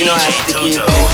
You know I have to give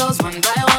let me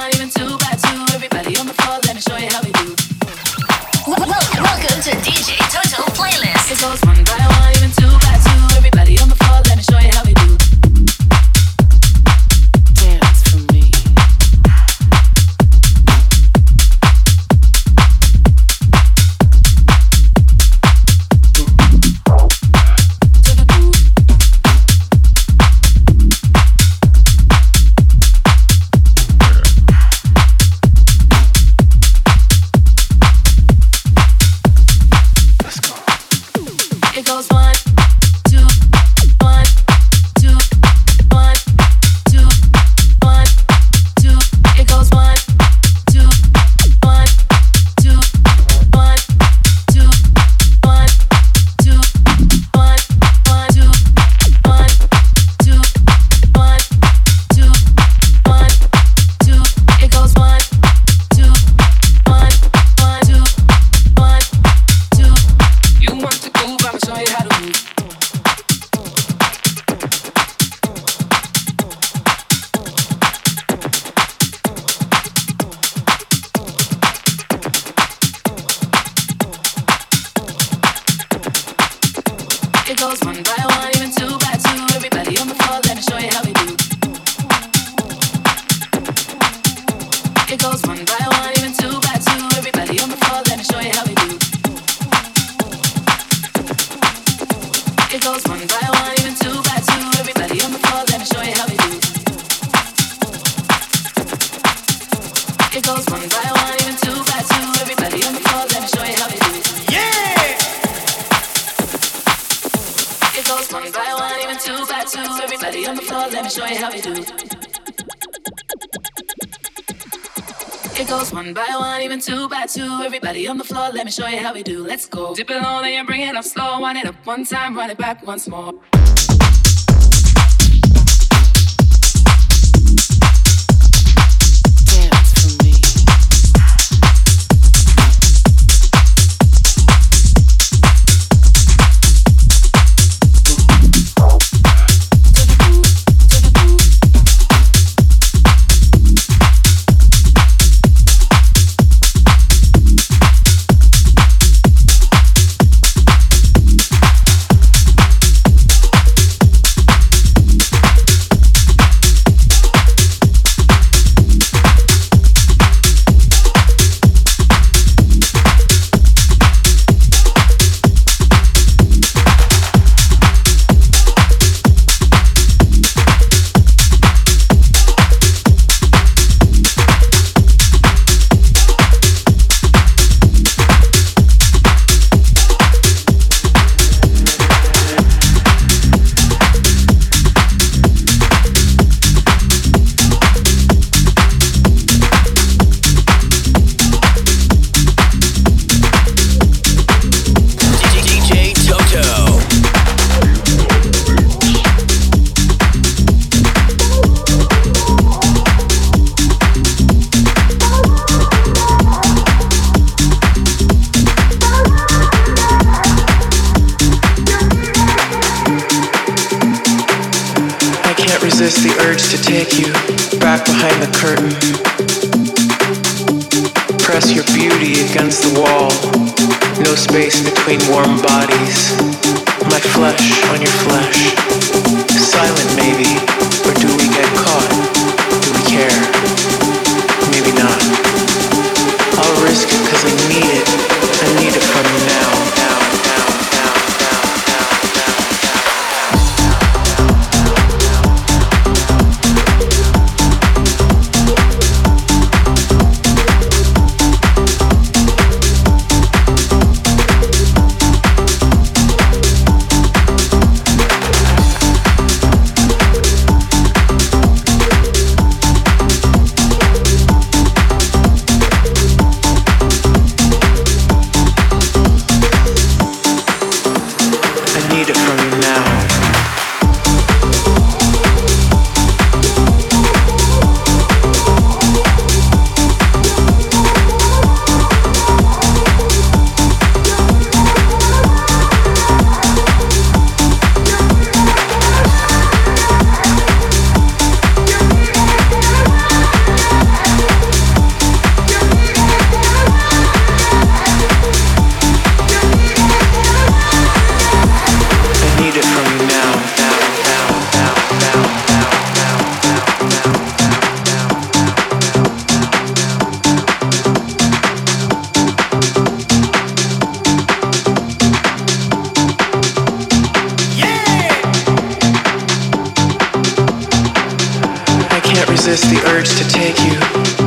show you how we do. Let's go. Dip it low, then you bring it up slow. Wind it up one time, run it back once more.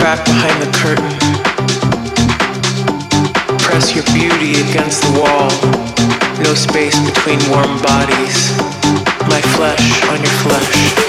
back behind the curtain. Press your beauty against the wall. No space between warm bodies. My flesh on your flesh.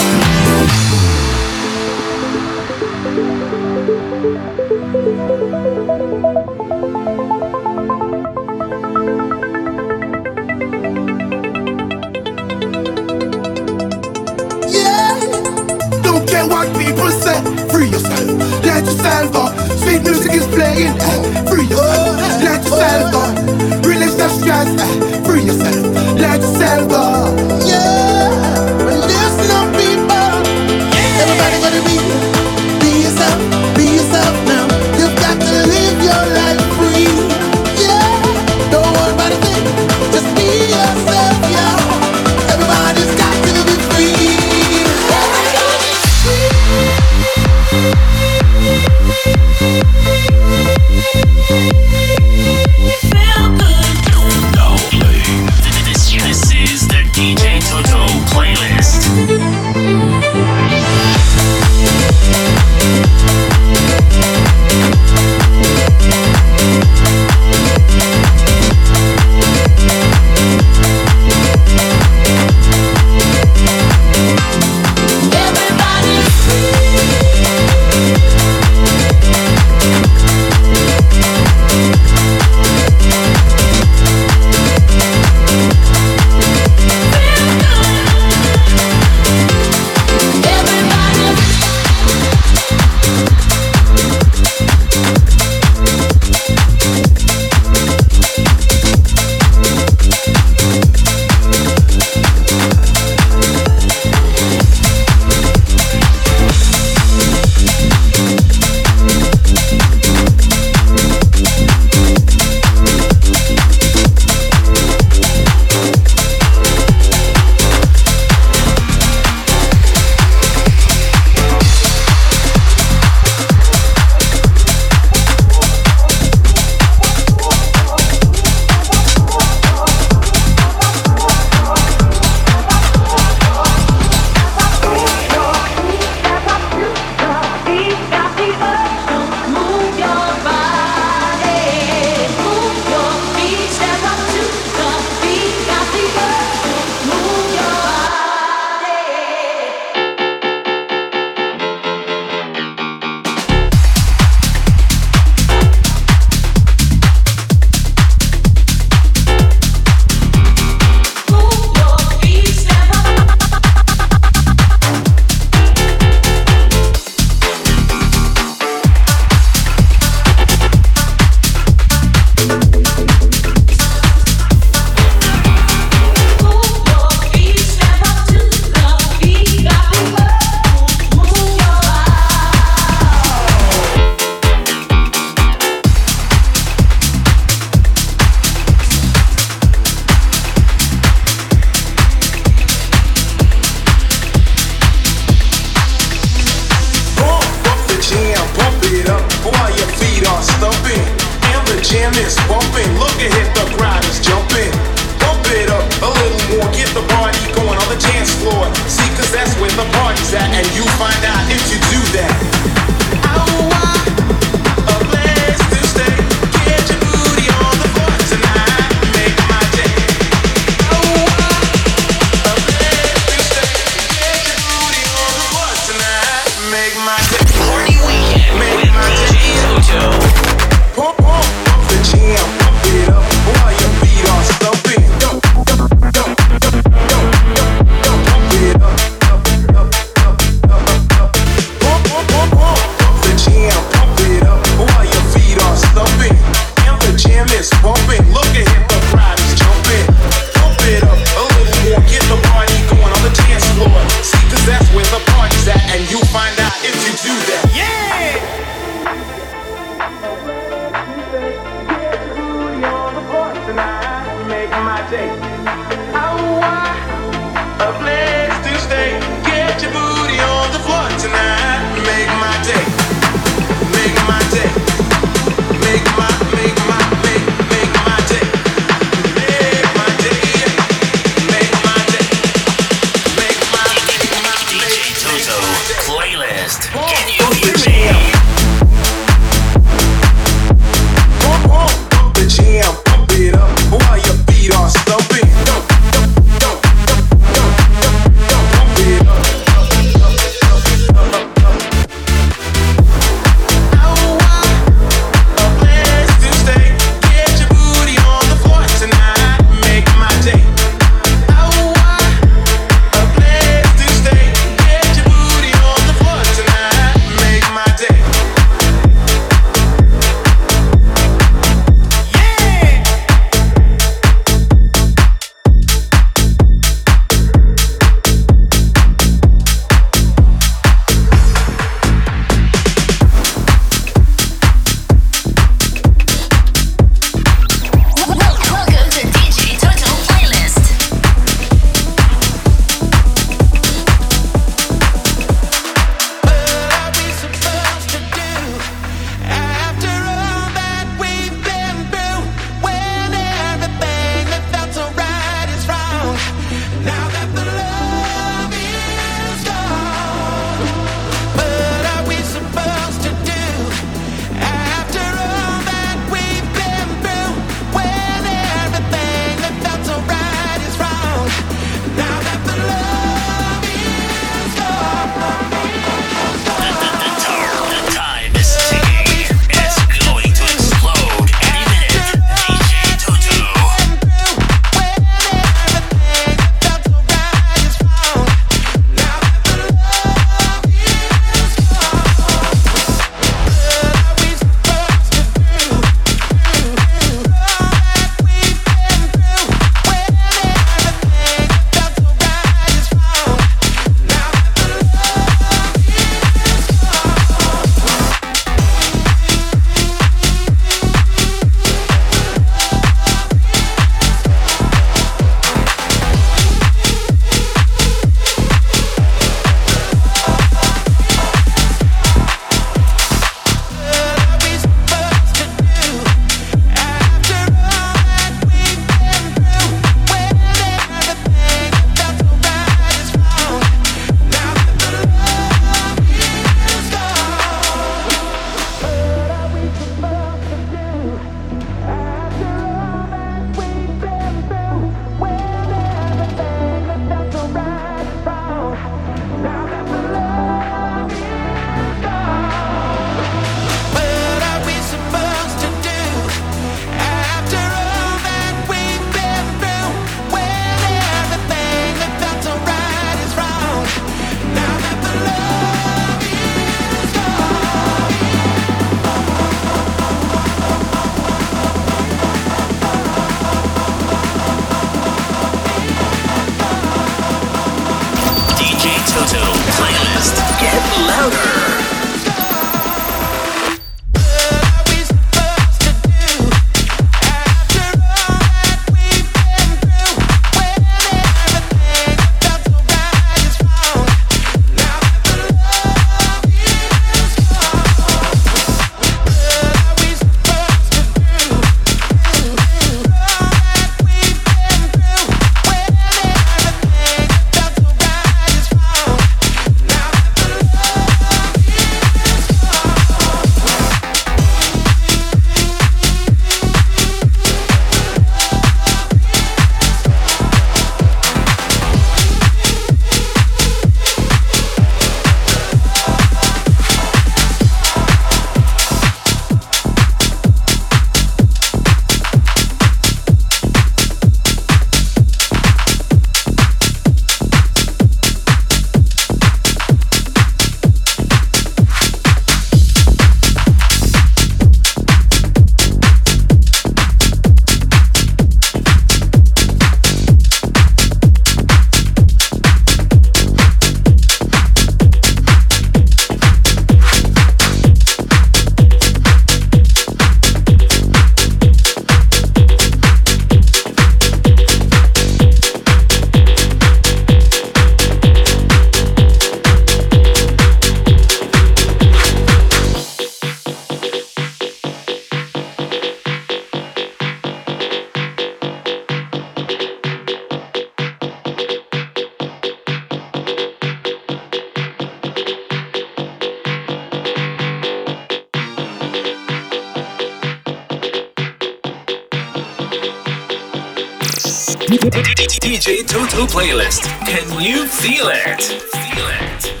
DJ Toto playlist. Can you feel it? Feel it.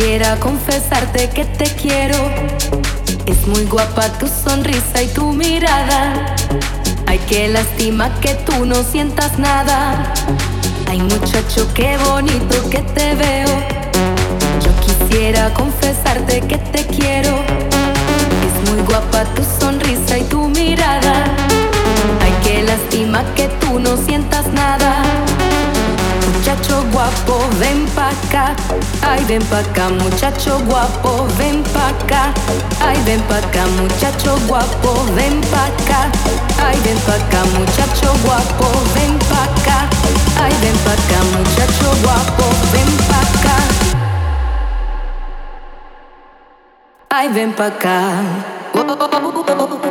Quisiera confesarte que te quiero. Es muy guapa tu sonrisa y tu mirada. Ay, qué lástima que tú no sientas nada. Ay, muchacho, qué bonito que te veo. Yo quisiera confesarte que te quiero. Es muy guapa tu sonrisa y tu mirada. Ay, qué lástima que tú no sientas nada. Muchacho guapo, ven pa' acá. Ay, ven pa' acá, muchacho guapo, ven pa' acá. Ay, ven pa' acá, muchacho guapo, ven pa' acá. Ay, ven pa' acá, muchacho guapo, ven pa' acá. Ay, ven pa' acá, muchacho guapo, ven pa' acá. Ay, ven pa' acá. Oh, oh, oh,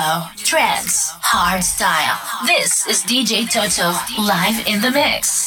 disco. Trance. Hard style. This is DJ Toto. Live in the mix. In the mix.